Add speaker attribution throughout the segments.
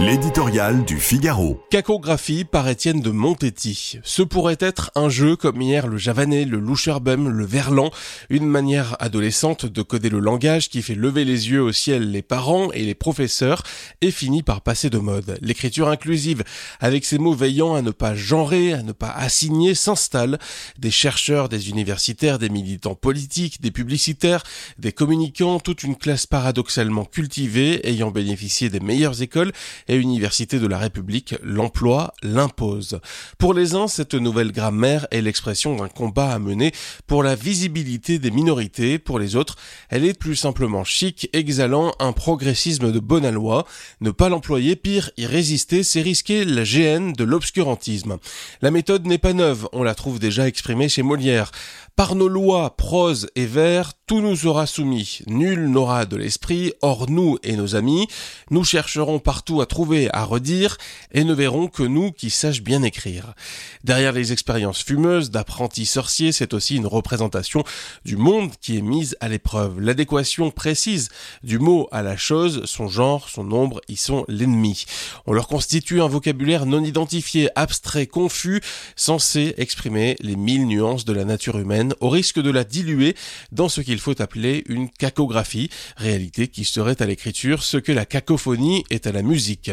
Speaker 1: L'éditorial du Figaro.
Speaker 2: Cacographie par Étienne de Montetti. Ce pourrait être un jeu comme hier le javanais, le loucherbum, le verlan, une manière adolescente de coder le langage qui fait lever les yeux au ciel les parents et les professeurs et finit par passer de mode. L'écriture inclusive, avec ses mots veillant à ne pas genrer, à ne pas assigner, s'installe. Des chercheurs, des universitaires, des militants politiques, des publicitaires, des communicants, toute une classe paradoxalement cultivée ayant bénéficié des meilleures écoles et université de la République, l'emploi l'impose. Pour les uns, cette nouvelle grammaire est l'expression d'un combat à mener pour la visibilité des minorités. Pour les autres, elle est plus simplement chic, exhalant un progressisme de bonne loi. Ne pas l'employer, pire, y résister, c'est risquer la GN de l'obscurantisme. La méthode n'est pas neuve, on la trouve déjà exprimée chez Molière. Par nos lois, prose et vers, tout nous sera soumis. Nul n'aura de l'esprit, hors nous et nos amis. Nous chercherons partout à trouver, à redire, et ne verrons que nous qui sachent bien écrire. Derrière les expériences fumeuses d'apprentis sorciers, c'est aussi une représentation du monde qui est mise à l'épreuve. L'adéquation précise du mot à la chose, son genre, son nombre, y sont l'ennemi. On leur constitue un vocabulaire non identifié, abstrait, confus, censé exprimer les mille nuances de la nature humaine au risque de la diluer dans ce qu'il faut appeler une cacographie, réalité qui serait à l'écriture ce que la cacophonie est à la musique.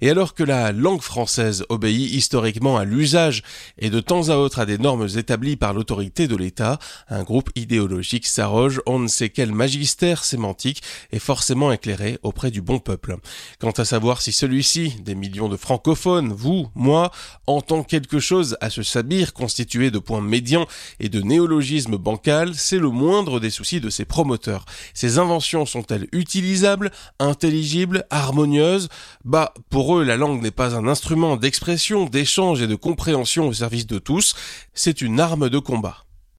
Speaker 2: Et alors que la langue française obéit historiquement à l'usage et de temps à autre à des normes établies par l'autorité de l'État, un groupe idéologique s'arroge on ne sait quel magistère sémantique est forcément éclairé auprès du bon peuple. Quant à savoir si celui-ci, des millions de francophones, vous, moi, entend quelque chose à ce sabir constitué de points médians et de néologismes bancal, c'est le moindre des soucis de ses promoteurs. Ces inventions sont-elles utilisables, intelligibles, harmonieuses? Bah, pour eux, la langue n'est pas un instrument d'expression, d'échange et de compréhension au service de tous, c'est une arme de combat.